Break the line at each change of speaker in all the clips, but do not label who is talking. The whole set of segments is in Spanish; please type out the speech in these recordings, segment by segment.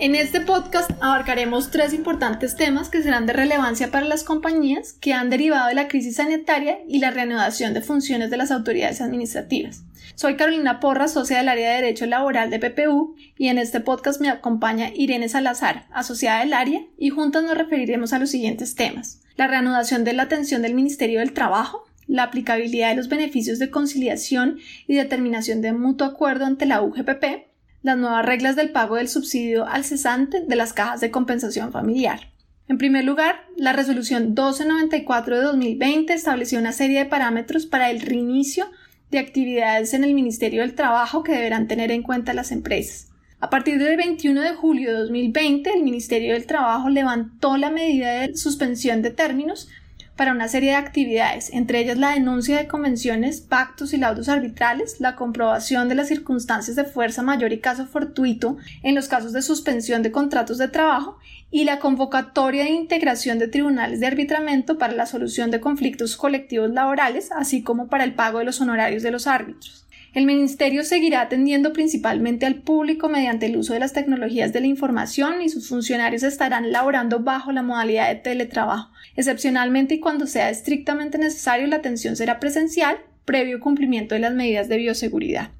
En este podcast abarcaremos tres importantes temas que serán de relevancia para las compañías que han derivado de la crisis sanitaria y la reanudación de funciones de las autoridades administrativas. Soy Carolina Porra, socia del área de Derecho Laboral de PPU, y en este podcast me acompaña Irene Salazar, asociada del área, y juntas nos referiremos a los siguientes temas. La reanudación de la atención del Ministerio del Trabajo, la aplicabilidad de los beneficios de conciliación y determinación de mutuo acuerdo ante la UGPP, las nuevas reglas del pago del subsidio al cesante de las cajas de compensación familiar. En primer lugar, la resolución 1294 de 2020 estableció una serie de parámetros para el reinicio de actividades en el Ministerio del Trabajo que deberán tener en cuenta las empresas. A partir del 21 de julio de 2020, el Ministerio del Trabajo levantó la medida de suspensión de términos para una serie de actividades, entre ellas la denuncia de convenciones, pactos y laudos arbitrales, la comprobación de las circunstancias de fuerza mayor y caso fortuito en los casos de suspensión de contratos de trabajo y la convocatoria de integración de tribunales de arbitramiento para la solución de conflictos colectivos laborales, así como para el pago de los honorarios de los árbitros. El Ministerio seguirá atendiendo principalmente al público mediante el uso de las tecnologías de la información y sus funcionarios estarán laborando bajo la modalidad de teletrabajo. Excepcionalmente y cuando sea estrictamente necesario, la atención será presencial, previo cumplimiento de las medidas de bioseguridad.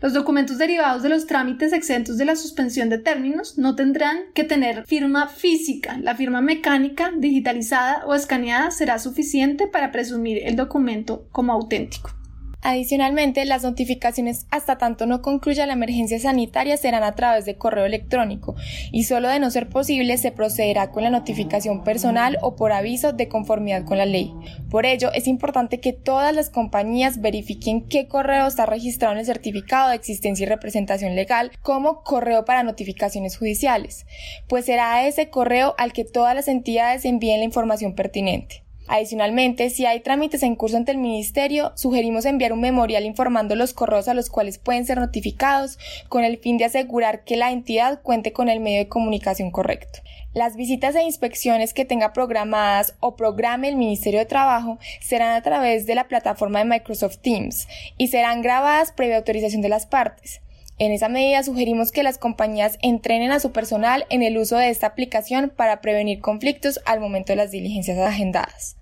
Los documentos derivados de los trámites exentos de la suspensión de términos no tendrán que tener firma física. La firma mecánica, digitalizada o escaneada será suficiente para presumir el documento como auténtico.
Adicionalmente, las notificaciones hasta tanto no concluya la emergencia sanitaria serán a través de correo electrónico y solo de no ser posible se procederá con la notificación personal o por aviso de conformidad con la ley. Por ello, es importante que todas las compañías verifiquen qué correo está registrado en el certificado de existencia y representación legal como correo para notificaciones judiciales, pues será ese correo al que todas las entidades envíen la información pertinente. Adicionalmente, si hay trámites en curso ante el Ministerio, sugerimos enviar un memorial informando los correos a los cuales pueden ser notificados con el fin de asegurar que la entidad cuente con el medio de comunicación correcto. Las visitas e inspecciones que tenga programadas o programe el Ministerio de Trabajo serán a través de la plataforma de Microsoft Teams y serán grabadas previa autorización de las partes. En esa medida sugerimos que las compañías entrenen a su personal en el uso de esta aplicación para prevenir conflictos al momento de las diligencias agendadas.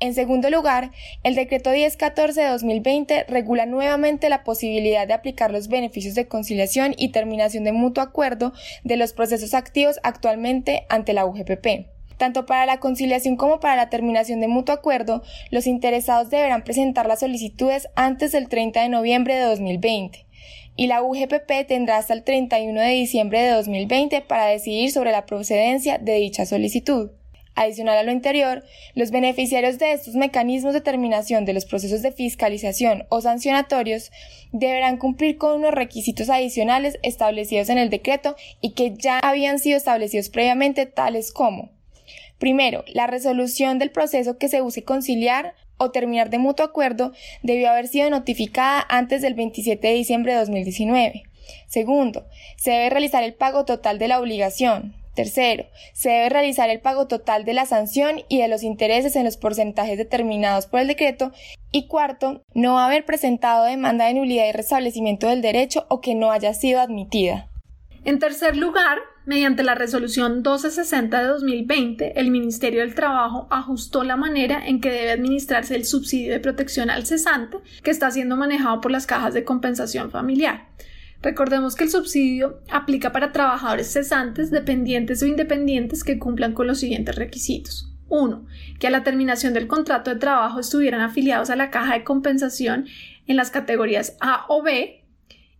En segundo lugar, el decreto 1014 de 2020 regula nuevamente la posibilidad de aplicar los beneficios de conciliación y terminación de mutuo acuerdo de los procesos activos actualmente ante la UGPP. Tanto para la conciliación como para la terminación de mutuo acuerdo, los interesados deberán presentar las solicitudes antes del 30 de noviembre de 2020 y la UGPP tendrá hasta el 31 de diciembre de 2020 para decidir sobre la procedencia de dicha solicitud. Adicional a lo anterior, los beneficiarios de estos mecanismos de terminación de los procesos de fiscalización o sancionatorios deberán cumplir con unos requisitos adicionales establecidos en el decreto y que ya habían sido establecidos previamente, tales como Primero, la resolución del proceso que se use conciliar o terminar de mutuo acuerdo debió haber sido notificada antes del 27 de diciembre de 2019. Segundo, se debe realizar el pago total de la obligación. Tercero, se debe realizar el pago total de la sanción y de los intereses en los porcentajes determinados por el decreto. Y cuarto, no haber presentado demanda de nulidad y restablecimiento del derecho o que no haya sido admitida.
En tercer lugar, mediante la resolución 1260 de 2020, el Ministerio del Trabajo ajustó la manera en que debe administrarse el subsidio de protección al cesante que está siendo manejado por las cajas de compensación familiar. Recordemos que el subsidio aplica para trabajadores cesantes, dependientes o independientes que cumplan con los siguientes requisitos. 1. Que a la terminación del contrato de trabajo estuvieran afiliados a la caja de compensación en las categorías A o B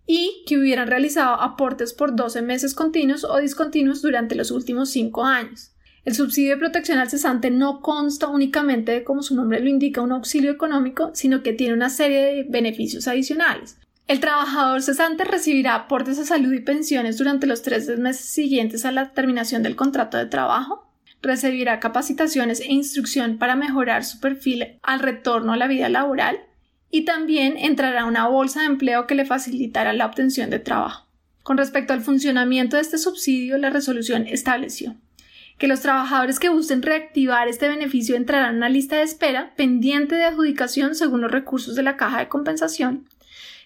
y que hubieran realizado aportes por 12 meses continuos o discontinuos durante los últimos 5 años. El subsidio de protección al cesante no consta únicamente de, como su nombre lo indica, un auxilio económico, sino que tiene una serie de beneficios adicionales. El trabajador cesante recibirá aportes de salud y pensiones durante los tres meses siguientes a la terminación del contrato de trabajo, recibirá capacitaciones e instrucción para mejorar su perfil al retorno a la vida laboral, y también entrará una bolsa de empleo que le facilitará la obtención de trabajo. Con respecto al funcionamiento de este subsidio, la resolución estableció que los trabajadores que gusten reactivar este beneficio entrarán en una lista de espera pendiente de adjudicación según los recursos de la caja de compensación,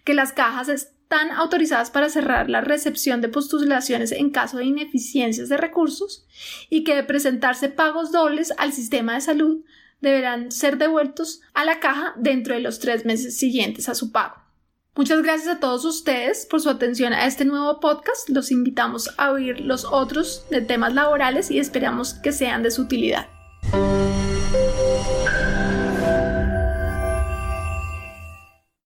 que las cajas están autorizadas para cerrar la recepción de postulaciones en caso de ineficiencias de recursos y que de presentarse pagos dobles al sistema de salud deberán ser devueltos a la caja dentro de los tres meses siguientes a su pago. Muchas gracias a todos ustedes por su atención a este nuevo podcast. Los invitamos a oír los otros de temas laborales y esperamos que sean de su utilidad.